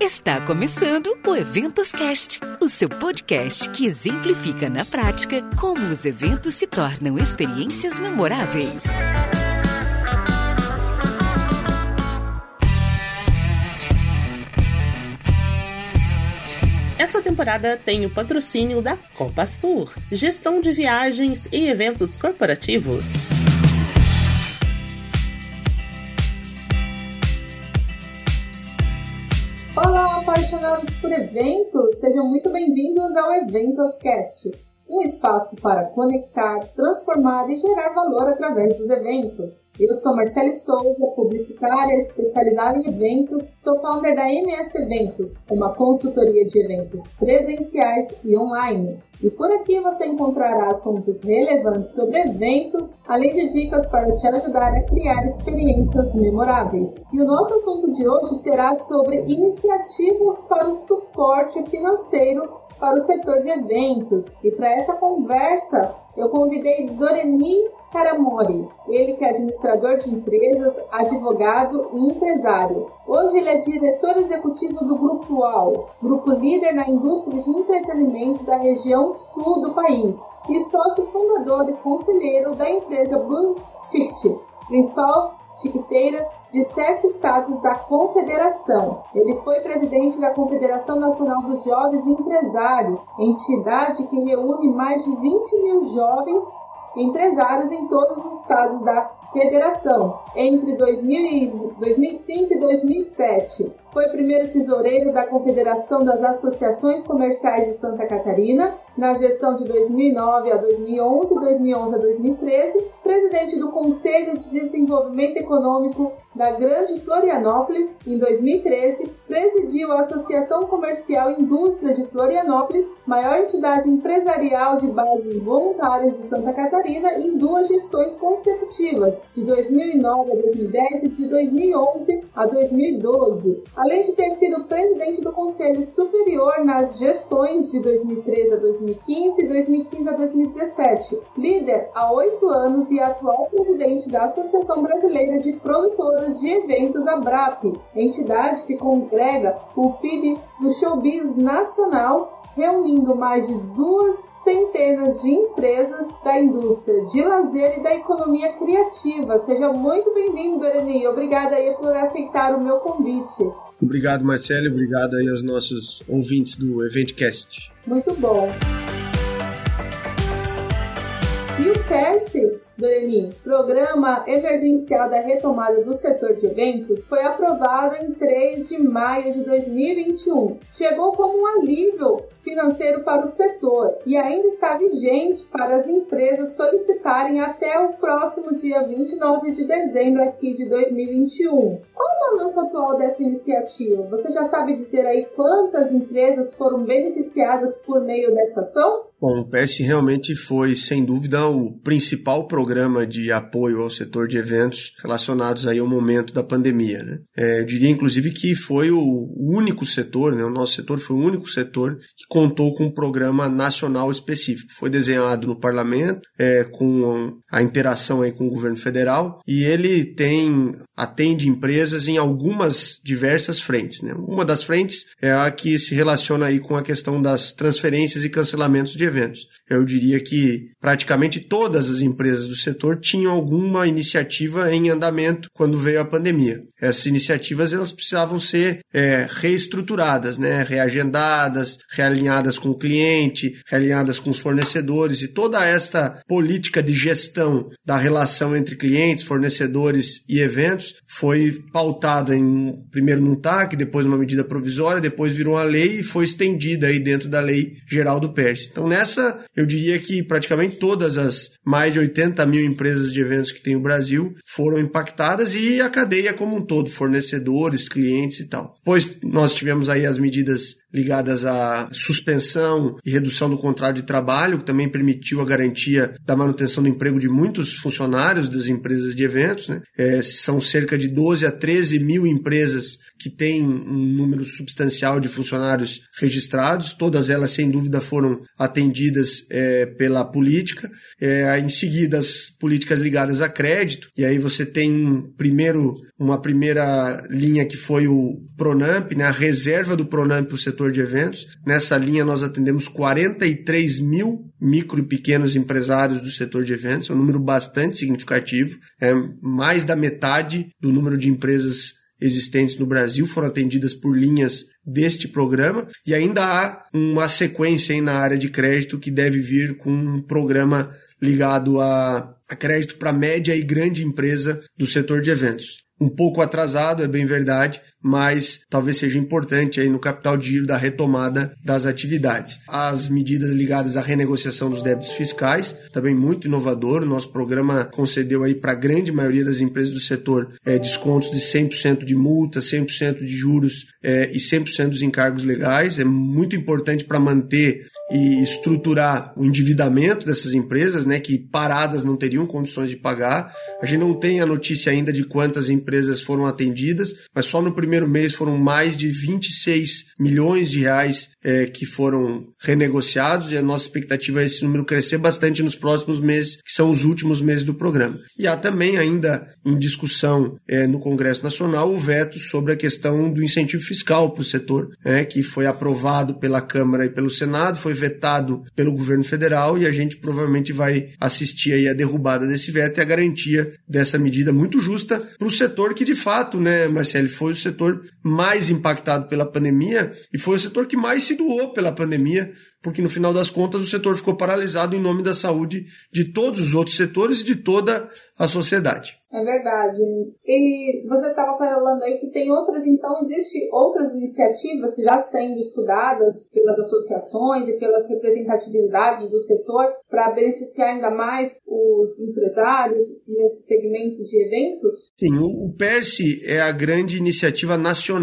Está começando o Eventos Cast, o seu podcast que exemplifica na prática como os eventos se tornam experiências memoráveis. Essa temporada tem o patrocínio da Compass Tour, gestão de viagens e eventos corporativos. Apaixonados por eventos! Sejam muito bem-vindos ao Eventoscast, um espaço para conectar, transformar e gerar valor através dos eventos. Eu sou Marcele Souza, publicitária especializada em eventos, sou founder da MS Eventos, uma consultoria de eventos presenciais e online. E por aqui você encontrará assuntos relevantes sobre eventos, além de dicas para te ajudar a criar experiências memoráveis. E o nosso assunto de hoje será sobre iniciativas para o suporte financeiro para o setor de eventos. E para essa conversa, eu convidei Doreni Karamori, ele que é administrador de empresas, advogado e empresário. Hoje ele é diretor executivo do Grupo UAU, grupo líder na indústria de entretenimento da região sul do país, e sócio fundador e conselheiro da empresa Blue Ticket, principal tiqueteira de sete estados da Confederação. Ele foi presidente da Confederação Nacional dos Jovens Empresários, entidade que reúne mais de 20 mil jovens empresários em todos os estados da federação entre 2000 2005 e 2007. Foi primeiro tesoureiro da Confederação das Associações Comerciais de Santa Catarina na gestão de 2009 a 2011, 2011 a 2013, presidente do Conselho de Desenvolvimento Econômico da Grande Florianópolis em 2013, presidiu a Associação Comercial Indústria de Florianópolis, maior entidade empresarial de bases voluntárias de Santa Catarina, em duas gestões consecutivas, de 2009 a 2010 e de 2011 a 2012, além de ter sido presidente do Conselho Superior nas gestões de 2013 a 2015 e 2015 a 2017, líder há oito anos e atual presidente da Associação Brasileira de Produtoras de Eventos, ABRAP, entidade que congrega o PIB do showbiz nacional, reunindo mais de duas centenas de empresas da indústria de lazer e da economia criativa. Seja muito bem-vindo, Dorani. Obrigada aí por aceitar o meu convite. Obrigado, Marcelo. Obrigado aí aos nossos ouvintes do Eventcast. Muito bom. E o Percy Doreni, Programa Emergencial da Retomada do Setor de Eventos foi aprovado em 3 de maio de 2021. Chegou como um alívio financeiro para o setor e ainda está vigente para as empresas solicitarem até o próximo dia 29 de dezembro aqui de 2021. Qual o balanço atual dessa iniciativa? Você já sabe dizer aí quantas empresas foram beneficiadas por meio desta ação? Bom, o PS realmente foi, sem dúvida, o principal programa de apoio ao setor de eventos relacionados aí ao momento da pandemia. Né? É, eu diria, inclusive, que foi o único setor, né? o nosso setor foi o único setor que contou com um programa nacional específico. Foi desenhado no parlamento, é, com a interação aí com o governo federal, e ele tem atende empresas em algumas diversas frentes. Né? Uma das frentes é a que se relaciona aí com a questão das transferências e cancelamentos de eventos. Eu diria que praticamente todas as empresas do setor tinham alguma iniciativa em andamento quando veio a pandemia. Essas iniciativas elas precisavam ser é, reestruturadas, né? reagendadas, realinhadas com o cliente, realinhadas com os fornecedores e toda esta política de gestão da relação entre clientes, fornecedores e eventos foi pautada em primeiro num TAC, depois numa medida provisória, depois virou uma lei e foi estendida aí dentro da lei geral do PERS. Então nessa eu diria que praticamente todas as mais de 80 mil empresas de eventos que tem o Brasil foram impactadas e a cadeia como um todo, fornecedores, clientes e tal. Pois nós tivemos aí as medidas ligadas à suspensão e redução do contrato de trabalho, que também permitiu a garantia da manutenção do emprego de muitos funcionários das empresas de eventos. Né? É, são cerca de 12 a 13 mil empresas que têm um número substancial de funcionários registrados. Todas elas, sem dúvida, foram atendidas é, pela política, é, em seguida as políticas ligadas a crédito, e aí você tem primeiro uma primeira linha que foi o Pronamp, né, a reserva do Pronamp para o setor de eventos. Nessa linha nós atendemos 43 mil micro e pequenos empresários do setor de eventos, é um número bastante significativo, é mais da metade do número de empresas existentes no Brasil foram atendidas por linhas deste programa e ainda há uma sequência na área de crédito que deve vir com um programa ligado a, a crédito para média e grande empresa do setor de eventos. Um pouco atrasado, é bem verdade, mas talvez seja importante aí no capital de giro da retomada das atividades. As medidas ligadas à renegociação dos débitos fiscais, também muito inovador. Nosso programa concedeu aí para a grande maioria das empresas do setor é, descontos de 100% de multa, 100% de juros é, e 100% dos encargos legais. É muito importante para manter e estruturar o endividamento dessas empresas, né, que paradas não teriam condições de pagar. A gente não tem a notícia ainda de quantas empresas foram atendidas, mas só no primeiro mês foram mais de 26 milhões de reais é, que foram renegociados e a nossa expectativa é esse número crescer bastante nos próximos meses, que são os últimos meses do programa. E há também ainda em discussão é, no Congresso Nacional o veto sobre a questão do incentivo fiscal para o setor, é, que foi aprovado pela Câmara e pelo Senado, foi vetado pelo governo federal e a gente provavelmente vai assistir aí a derrubada desse veto e a garantia dessa medida muito justa para o setor que de fato, né, Marcelo, foi o setor mais impactado pela pandemia e foi o setor que mais se doou pela pandemia, porque no final das contas o setor ficou paralisado em nome da saúde de todos os outros setores e de toda a sociedade. É verdade. E você estava falando aí que tem outras, então existe outras iniciativas já sendo estudadas pelas associações e pelas representatividades do setor para beneficiar ainda mais os empresários nesse segmento de eventos? Sim, o PERSE é a grande iniciativa nacional,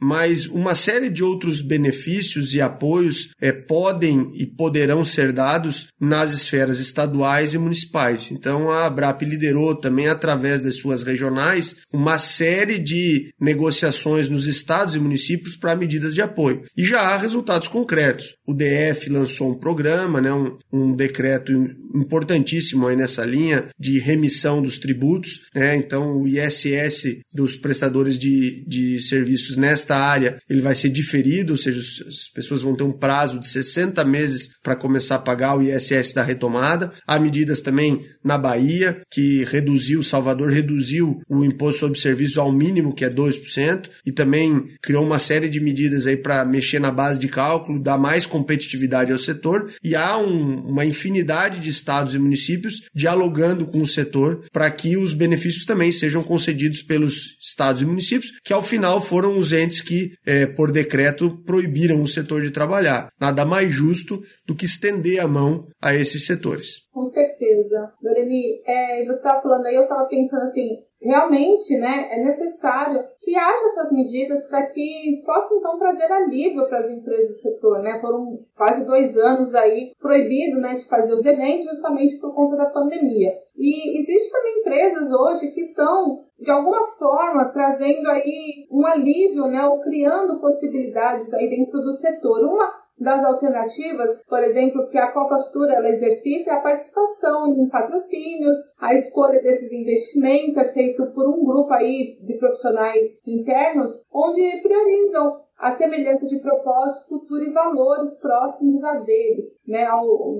mas uma série de outros benefícios e apoios é, podem e poderão ser dados nas esferas estaduais e municipais. Então a ABRAP liderou também através das suas regionais uma série de negociações nos estados e municípios para medidas de apoio. E já há resultados concretos. O DF lançou um programa, né, um, um decreto importantíssimo aí nessa linha de remissão dos tributos. Né, então o ISS dos prestadores de, de serviços nesta área ele vai ser diferido, ou seja, as pessoas vão ter um prazo de 60 meses para começar a pagar o ISS da retomada. Há medidas também na Bahia que reduziu, Salvador reduziu o imposto sobre serviços ao mínimo, que é 2%, e também criou uma série de medidas aí para mexer na base de cálculo, dar mais competitividade ao setor, e há um, uma infinidade de estados e municípios dialogando com o setor para que os benefícios também sejam concedidos pelos estados e municípios, que ao final foram os entes que, é, por decreto, proibiram o setor de trabalhar. Nada mais justo do que estender a mão a esses setores. Com certeza. Doremi, é, você estava falando aí, eu estava pensando assim, realmente né, é necessário que haja essas medidas para que possam então trazer alívio para as empresas do setor. Né? Foram quase dois anos aí proibido né, de fazer os eventos justamente por conta da pandemia. E existem também empresas hoje que estão de alguma forma trazendo aí um alívio, né, ou criando possibilidades aí dentro do setor. Uma das alternativas, por exemplo, que a Copastura ela exercita é a participação em patrocínios, a escolha desses investimentos é feito por um grupo aí de profissionais internos, onde priorizam a semelhança de propósito, cultura e valores próximos a deles, né,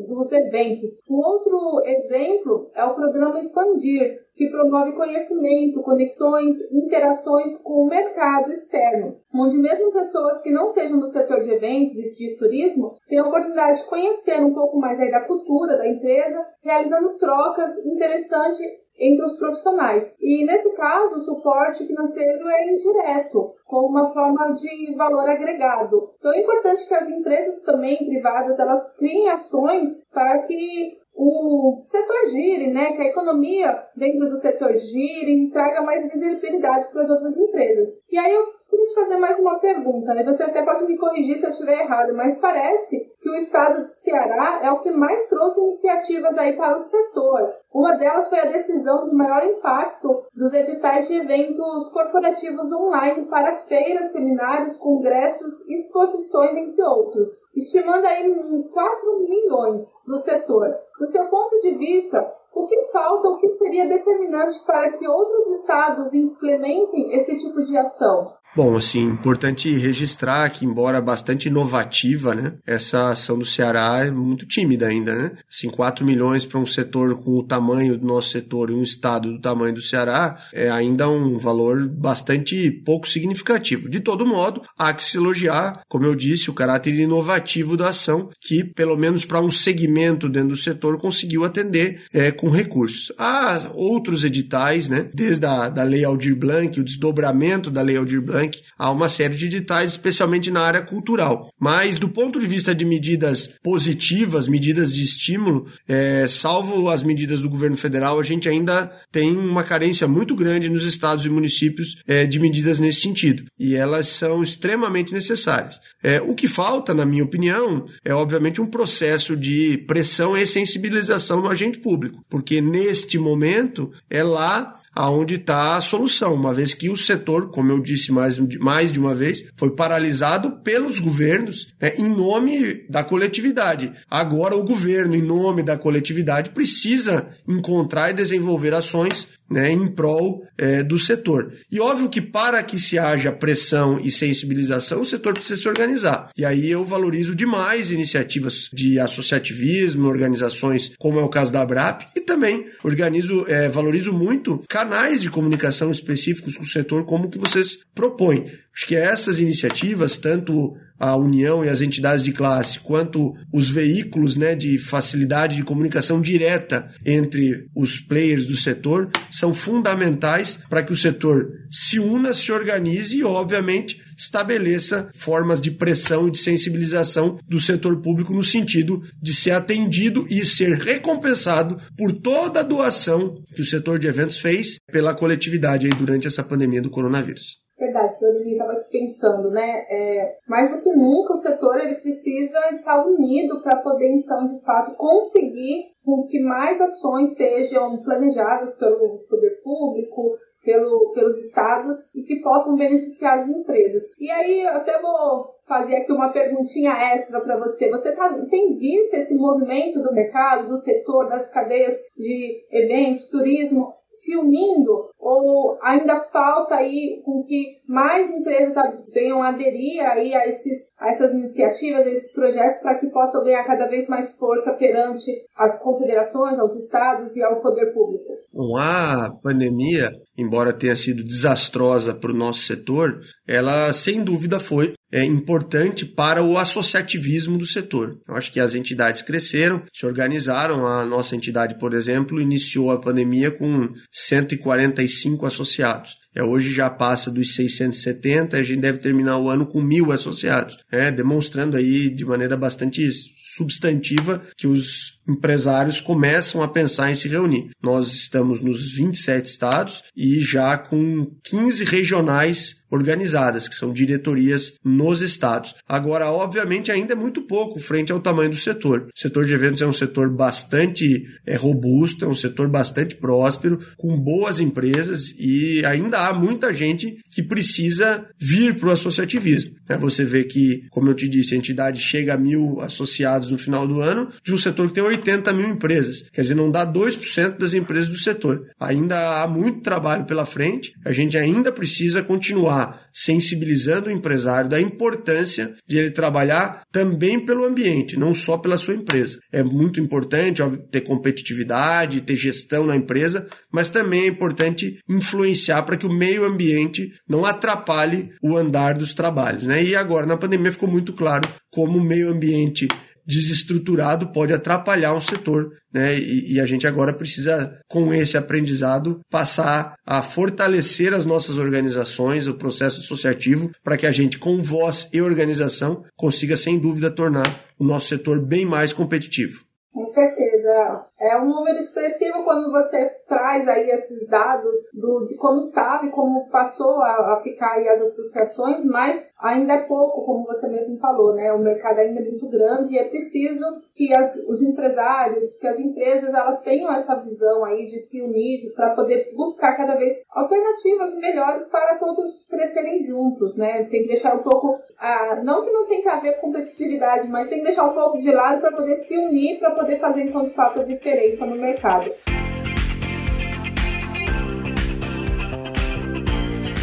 dos eventos. Um outro exemplo é o programa Expandir, que promove conhecimento, conexões, interações com o mercado externo, onde mesmo pessoas que não sejam do setor de eventos e de turismo têm a oportunidade de conhecer um pouco mais da cultura da empresa, realizando trocas interessantes entre os profissionais. E nesse caso, o suporte financeiro é indireto, como uma forma de valor agregado. Então é importante que as empresas também privadas elas criem ações para que o setor gire, né, que a economia dentro do setor gire traga mais visibilidade para as outras empresas. E aí eu queria te fazer mais uma pergunta, né? Você até pode me corrigir se eu estiver errado, mas parece que o estado de Ceará é o que mais trouxe iniciativas aí para o setor. Uma delas foi a decisão de maior impacto dos editais de eventos corporativos online para feiras, seminários, congressos, exposições, entre outros, estimando aí 4 milhões para o setor. Do seu ponto de vista, o que falta, o que seria determinante para que outros estados implementem esse tipo de ação? Bom, assim, importante registrar que, embora bastante inovativa, né, essa ação do Ceará é muito tímida ainda, né? Assim, 4 milhões para um setor com o tamanho do nosso setor e um estado do tamanho do Ceará é ainda um valor bastante pouco significativo. De todo modo, há que se elogiar, como eu disse, o caráter inovativo da ação, que, pelo menos para um segmento dentro do setor, conseguiu atender é, com recursos. Há outros editais, né, desde a da Lei Aldir Blanc, o desdobramento da Lei Aldir Blanc, há uma série de editais, especialmente na área cultural. Mas, do ponto de vista de medidas positivas, medidas de estímulo, é, salvo as medidas do governo federal, a gente ainda tem uma carência muito grande nos estados e municípios é, de medidas nesse sentido. E elas são extremamente necessárias. É, o que falta, na minha opinião, é obviamente um processo de pressão e sensibilização no agente público, porque neste momento é lá aonde está a solução, uma vez que o setor, como eu disse mais, mais de uma vez, foi paralisado pelos governos né, em nome da coletividade. Agora o governo, em nome da coletividade, precisa encontrar e desenvolver ações né, em prol é, do setor. E óbvio que para que se haja pressão e sensibilização, o setor precisa se organizar. E aí eu valorizo demais iniciativas de associativismo, organizações como é o caso da ABRAP, e também organizo, é, valorizo muito canais de comunicação específicos com o setor, como que vocês propõem. Acho que essas iniciativas, tanto a União e as entidades de classe, quanto os veículos né, de facilidade de comunicação direta entre os players do setor, são fundamentais para que o setor se una, se organize e, obviamente, estabeleça formas de pressão e de sensibilização do setor público no sentido de ser atendido e ser recompensado por toda a doação que o setor de eventos fez pela coletividade aí durante essa pandemia do coronavírus. Verdade, eu estava aqui pensando, né? É, mais do que nunca o setor ele precisa estar unido para poder então de fato conseguir que mais ações sejam planejadas pelo poder público, pelo, pelos estados e que possam beneficiar as empresas. E aí até vou fazer aqui uma perguntinha extra para você. Você tá, tem visto esse movimento do mercado, do setor, das cadeias de eventos, turismo, se unindo ou ainda falta aí com que mais empresas venham aderir aí a, esses, a essas iniciativas, a esses projetos para que possam ganhar cada vez mais força perante as confederações, aos estados e ao poder público? A pandemia, embora tenha sido desastrosa para o nosso setor, ela sem dúvida foi é importante para o associativismo do setor. Eu acho que as entidades cresceram, se organizaram. A nossa entidade, por exemplo, iniciou a pandemia com 145 associados. É, hoje já passa dos 670, a gente deve terminar o ano com mil associados, é, demonstrando aí de maneira bastante substantiva que os empresários começam a pensar em se reunir. Nós estamos nos 27 estados e já com 15 regionais organizadas, que são diretorias nos estados. Agora, obviamente, ainda é muito pouco frente ao tamanho do setor. O setor de eventos é um setor bastante é, robusto, é um setor bastante próspero, com boas empresas e ainda há muita gente que precisa vir para o associativismo. É, você vê que, como eu te disse, a entidade chega a mil associados no final do ano de um setor que tem 80 mil empresas. Quer dizer, não dá 2% das empresas do setor. Ainda há muito trabalho pela frente, a gente ainda precisa continuar sensibilizando o empresário da importância de ele trabalhar também pelo ambiente, não só pela sua empresa. É muito importante ó, ter competitividade, ter gestão na empresa, mas também é importante influenciar para que o meio ambiente não atrapalhe o andar dos trabalhos. Né? E agora, na pandemia, ficou muito claro como o meio ambiente desestruturado pode atrapalhar um setor, né? E, e, a gente agora precisa, com esse aprendizado, passar a fortalecer as nossas organizações, o processo associativo, para que a gente, com voz e organização, consiga, sem dúvida, tornar o nosso setor bem mais competitivo. Com certeza. É um número expressivo quando você traz aí esses dados do, de como estava e como passou a, a ficar aí as associações, mas ainda é pouco, como você mesmo falou, né? O mercado ainda é muito grande e é preciso que as, os empresários, que as empresas, elas tenham essa visão aí de se unir para poder buscar cada vez alternativas melhores para todos crescerem juntos, né? Tem que deixar um pouco, ah, não que não tem que haver competitividade, mas tem que deixar um pouco de lado para poder se unir, para poder fazer então de fato a diferença no mercado.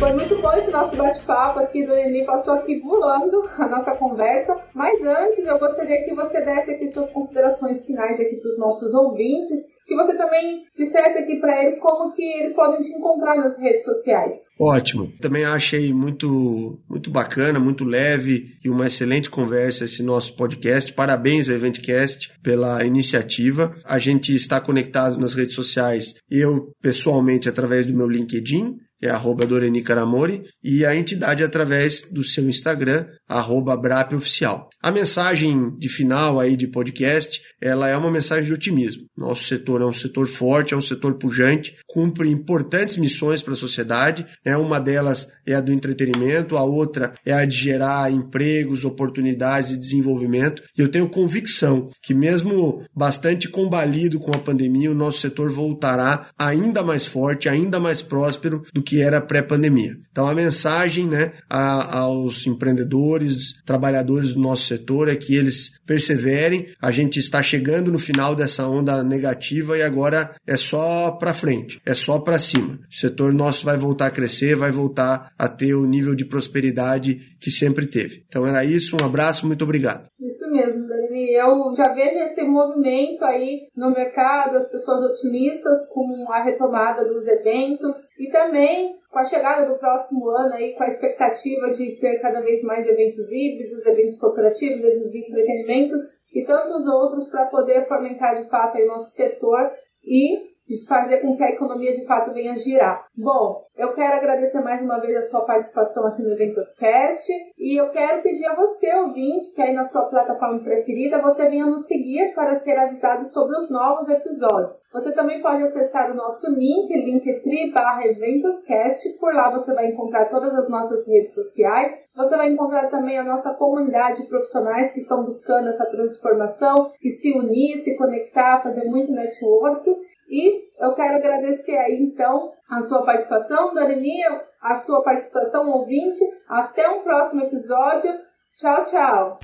Foi muito bom esse nosso bate-papo aqui do passou aqui voando a nossa conversa. Mas antes, eu gostaria que você desse aqui suas considerações finais aqui para os nossos ouvintes, que você também dissesse aqui para eles como que eles podem te encontrar nas redes sociais. Ótimo. Também achei muito muito bacana, muito leve e uma excelente conversa esse nosso podcast. Parabéns Eventcast pela iniciativa. A gente está conectado nas redes sociais, eu pessoalmente através do meu LinkedIn, é arroba Doreni Caramori, e a entidade através do seu Instagram, arroba Oficial. A mensagem de final aí de podcast, ela é uma mensagem de otimismo. Nosso setor é um setor forte, é um setor pujante, cumpre importantes missões para a sociedade. Né? Uma delas é a do entretenimento, a outra é a de gerar empregos, oportunidades e desenvolvimento. E eu tenho convicção que mesmo bastante combalido com a pandemia, o nosso setor voltará ainda mais forte, ainda mais próspero do que era pré-pandemia. Então a mensagem né, a, aos empreendedores, trabalhadores do nosso setor é que eles perseverem. A gente está chegando no final dessa onda negativa e agora é só para frente, é só para cima. O setor nosso vai voltar a crescer, vai voltar a ter o nível de prosperidade que sempre teve. Então era isso, um abraço, muito obrigado. Isso mesmo, Dani. Eu já vejo esse movimento aí no mercado, as pessoas otimistas com a retomada dos eventos e também com a chegada do próximo ano aí, com a expectativa de ter cada vez mais eventos híbridos, eventos corporativos, eventos de entretenimentos e tantos outros para poder fomentar de fato aí nosso setor e fazer com que a economia de fato venha girar. Bom, eu quero agradecer mais uma vez a sua participação aqui no Eventos.cast e eu quero pedir a você, ouvinte, que aí na sua plataforma preferida, você venha nos seguir para ser avisado sobre os novos episódios. Você também pode acessar o nosso link, linktree barra Eventoscast, por lá você vai encontrar todas as nossas redes sociais, você vai encontrar também a nossa comunidade de profissionais que estão buscando essa transformação, que se unir, se conectar, fazer muito network. E eu quero agradecer aí então a sua participação, Doreni, a sua participação ouvinte. Até um próximo episódio. Tchau, tchau.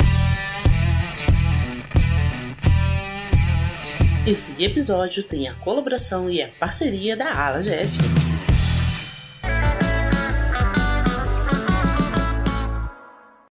Esse episódio tem a colaboração e a parceria da Ala GF.